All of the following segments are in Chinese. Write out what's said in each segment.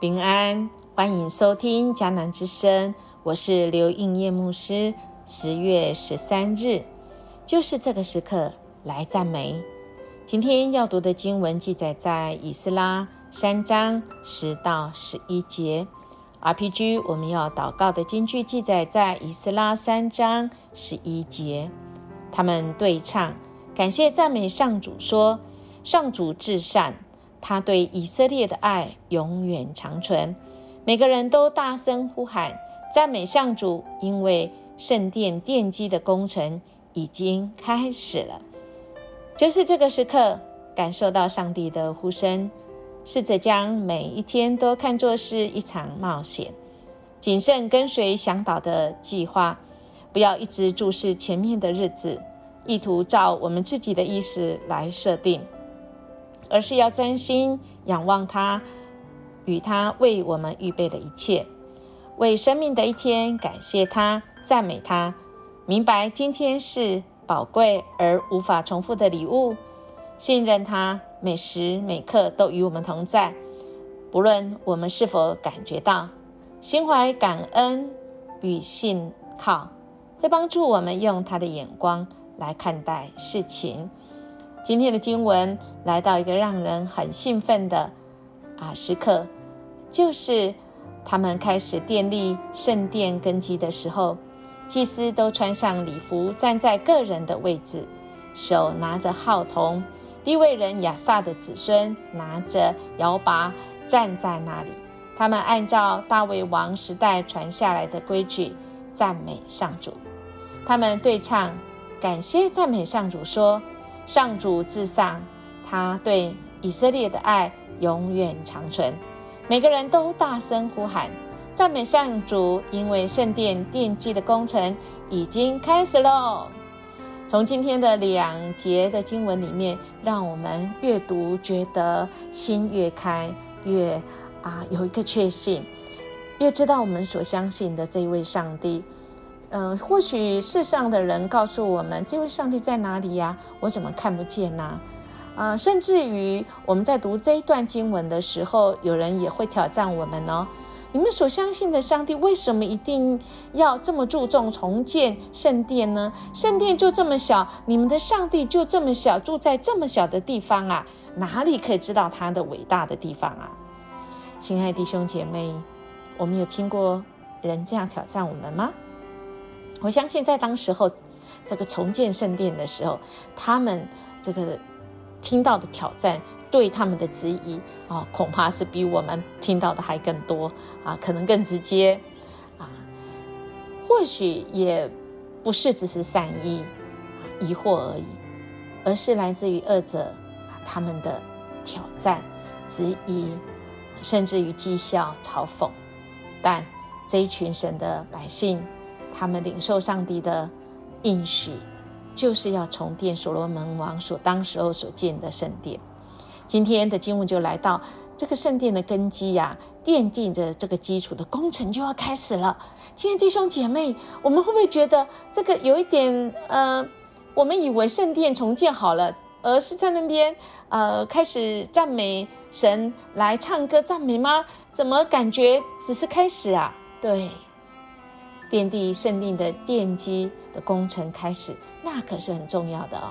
平安，欢迎收听迦南之声，我是刘应业牧师。十月十三日，就是这个时刻来赞美。今天要读的经文记载在以斯拉三章十到十一节。RPG 我们要祷告的经句记载在以斯拉三章十一节。他们对唱，感谢赞美上主，说：上主至善。他对以色列的爱永远长存，每个人都大声呼喊赞美上主，因为圣殿奠基的工程已经开始了。就是这个时刻，感受到上帝的呼声，试着将每一天都看作是一场冒险，谨慎跟随向导的计划，不要一直注视前面的日子，意图照我们自己的意思来设定。而是要专心仰望他，与他为我们预备的一切，为生命的一天感谢他，赞美他，明白今天是宝贵而无法重复的礼物，信任他每时每刻都与我们同在，不论我们是否感觉到，心怀感恩与信靠，会帮助我们用他的眼光来看待事情。今天的经文来到一个让人很兴奋的啊时刻，就是他们开始奠立圣殿根基的时候，祭司都穿上礼服，站在个人的位置，手拿着号筒。利位人亚萨的子孙拿着摇把站在那里，他们按照大卫王时代传下来的规矩赞美上主。他们对唱，感谢赞美上主，说。上主至上，他对以色列的爱永远长存。每个人都大声呼喊赞美上主，因为圣殿奠基的工程已经开始喽。从今天的两节的经文里面，让我们阅读觉得心越开，越啊有一个确信，越知道我们所相信的这位上帝。嗯，或许世上的人告诉我们，这位上帝在哪里呀？我怎么看不见呢？啊，甚至于我们在读这一段经文的时候，有人也会挑战我们哦。你们所相信的上帝，为什么一定要这么注重重建圣殿呢？圣殿就这么小，你们的上帝就这么小，住在这么小的地方啊？哪里可以知道他的伟大的地方啊？亲爱弟兄姐妹，我们有听过人这样挑战我们吗？我相信在当时候，这个重建圣殿的时候，他们这个听到的挑战，对他们的质疑啊，恐怕是比我们听到的还更多啊，可能更直接啊，或许也不是只是善意疑惑而已，而是来自于二者他们的挑战、质疑，甚至于讥笑、嘲讽。但这一群神的百姓。他们领受上帝的应许，就是要重建所罗门王所当时候所建的圣殿。今天的经文就来到这个圣殿的根基呀，奠定着这个基础的工程就要开始了。亲爱的弟兄姐妹，我们会不会觉得这个有一点呃，我们以为圣殿重建好了，而是在那边呃开始赞美神来唱歌赞美吗？怎么感觉只是开始啊？对。奠定圣殿的奠基的工程开始，那可是很重要的哦。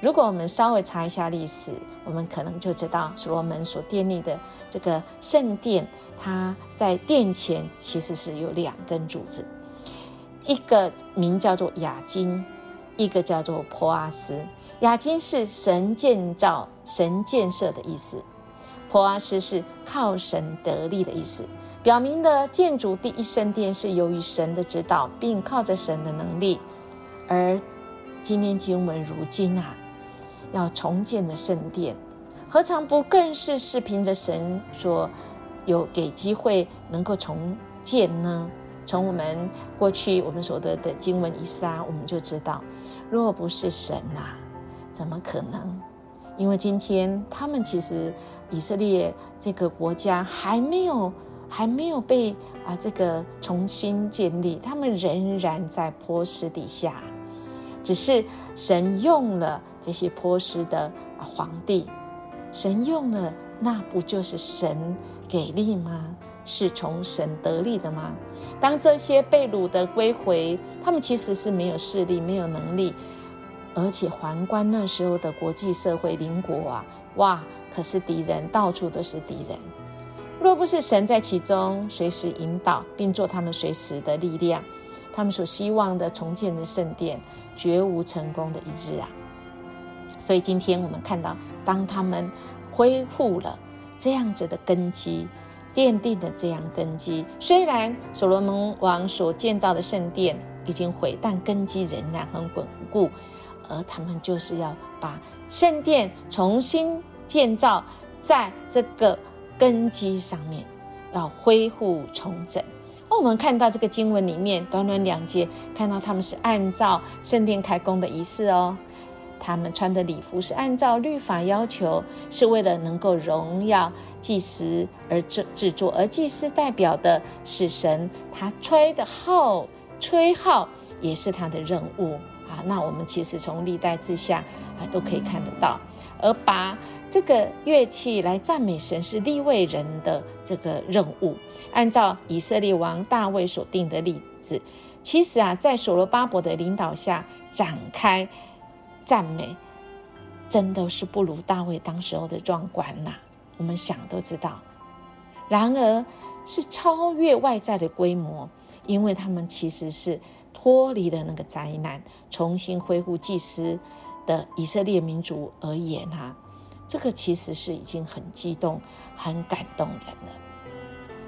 如果我们稍微查一下历史，我们可能就知道所罗门所奠立的这个圣殿，它在殿前其实是有两根柱子，一个名叫做雅金，一个叫做婆阿斯。雅金是神建造、神建设的意思，婆阿斯是靠神得力的意思。表明的建筑第一圣殿是由于神的指导，并靠着神的能力。而今天经文如今啊，要重建的圣殿，何尝不更是是凭着神所有给机会能够重建呢？从我们过去我们所得的经文一撒，我们就知道，若不是神呐，怎么可能？因为今天他们其实以色列这个国家还没有。还没有被啊这个重新建立，他们仍然在波斯底下，只是神用了这些波斯的皇帝，神用了那不就是神给力吗？是从神得力的吗？当这些被掳的归回，他们其实是没有势力、没有能力，而且环观那时候的国际社会邻国啊，哇，可是敌人，到处都是敌人。若不是神在其中随时引导，并做他们随时的力量，他们所希望的重建的圣殿，绝无成功的一日啊！所以今天我们看到，当他们恢复了这样子的根基。奠定的这样根基，虽然所罗门王所建造的圣殿已经毁，但根基仍然很稳固。而他们就是要把圣殿重新建造在这个根基上面，要恢复重整。那我们看到这个经文里面短短两节，看到他们是按照圣殿开工的仪式哦。他们穿的礼服是按照律法要求，是为了能够荣耀祭司而制制作，而祭司代表的是神，他吹的号，吹号也是他的任务啊。那我们其实从历代之下啊都可以看得到，而把这个乐器来赞美神是立位人的这个任务，按照以色列王大卫所定的例子，其实啊，在所罗巴伯的领导下展开。赞美真的是不如大卫当时候的壮观呐！我们想都知道。然而是超越外在的规模，因为他们其实是脱离了那个灾难，重新恢复祭司的以色列民族而言啊，这个其实是已经很激动、很感动人了。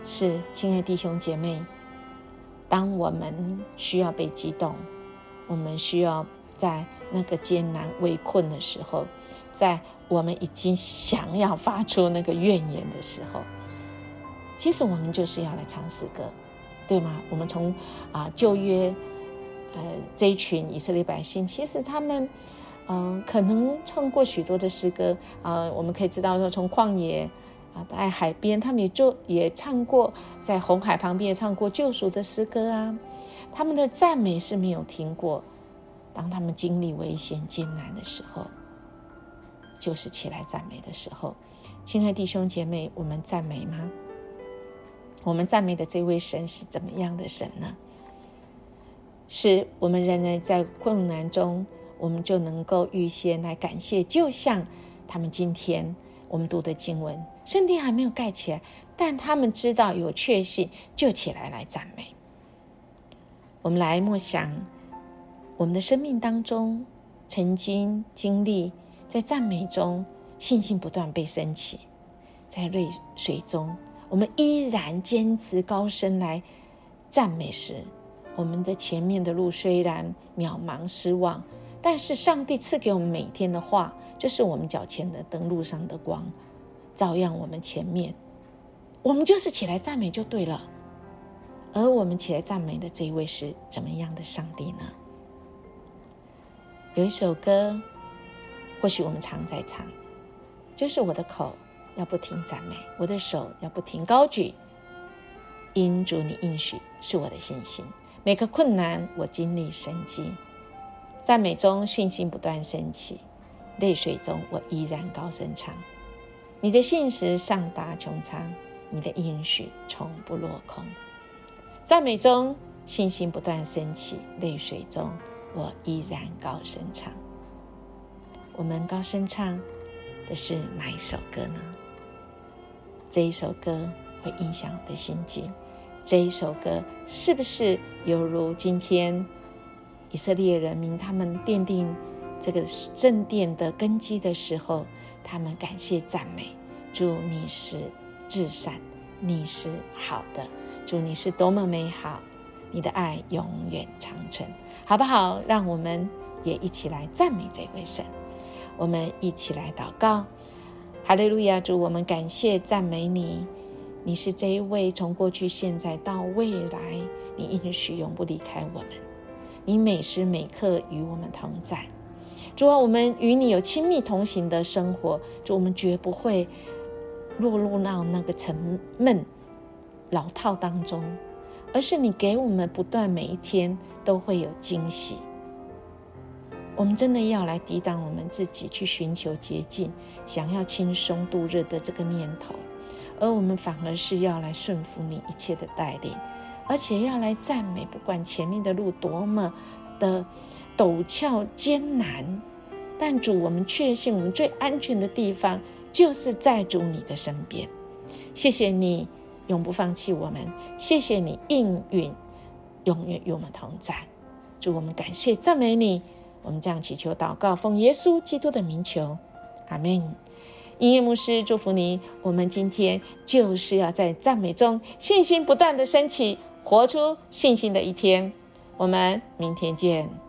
是，亲爱弟兄姐妹，当我们需要被激动，我们需要。在那个艰难围困的时候，在我们已经想要发出那个怨言的时候，其实我们就是要来唱诗歌，对吗？我们从啊旧约，呃这一群以色列百姓，其实他们嗯可能唱过许多的诗歌啊，我们可以知道说从旷野啊在海边，他们也就也唱过，在红海旁边也唱过救赎的诗歌啊，他们的赞美是没有停过。当他们经历危险艰难的时候，就是起来赞美的时候。亲爱弟兄姐妹，我们赞美吗？我们赞美的这位神是怎么样的神呢？是我们仍然在困难中，我们就能够预先来感谢。就像他们今天我们读的经文，圣殿还没有盖起来，但他们知道有确信，就起来来赞美。我们来默想。我们的生命当中，曾经经历在赞美中，信心不断被升起；在泪水中，我们依然坚持高声来赞美时，我们的前面的路虽然渺茫失望，但是上帝赐给我们每天的话，就是我们脚前的灯路上的光，照亮我们前面。我们就是起来赞美就对了。而我们起来赞美的这一位是怎么样的上帝呢？有一首歌，或许我们常在唱，就是我的口要不停赞美，我的手要不停高举，因主你应许是我的信心。每个困难我经历神迹，赞美中信心不断升起，泪水中我依然高声唱。你的信实上达穹苍，你的应许从不落空。赞美中信心不断升起，泪水中。我依然高声唱。我们高声唱的是哪一首歌呢？这一首歌会影响我的心境。这一首歌是不是犹如今天以色列人民他们奠定这个圣殿的根基的时候，他们感谢赞美主，你是至善，你是好的，主你是多么美好。你的爱永远长存，好不好？让我们也一起来赞美这位神，我们一起来祷告。哈利路亚！主，我们感谢赞美你，你是这一位从过去、现在到未来，你应许永不离开我们，你每时每刻与我们同在。主啊，我们与你有亲密同行的生活，主，我们绝不会落入到那个沉闷老套当中。而是你给我们不断每一天都会有惊喜。我们真的要来抵挡我们自己去寻求捷径，想要轻松度日的这个念头，而我们反而是要来顺服你一切的带领，而且要来赞美，不管前面的路多么的陡峭艰难，但主，我们确信我们最安全的地方就是在主你的身边。谢谢你永不放弃我们，谢谢你应允，永远与我们同在。祝我们感谢赞美你，我们这样祈求祷告，奉耶稣基督的名求，阿门。音乐牧师祝福你，我们今天就是要在赞美中信心不断的升起，活出信心的一天。我们明天见。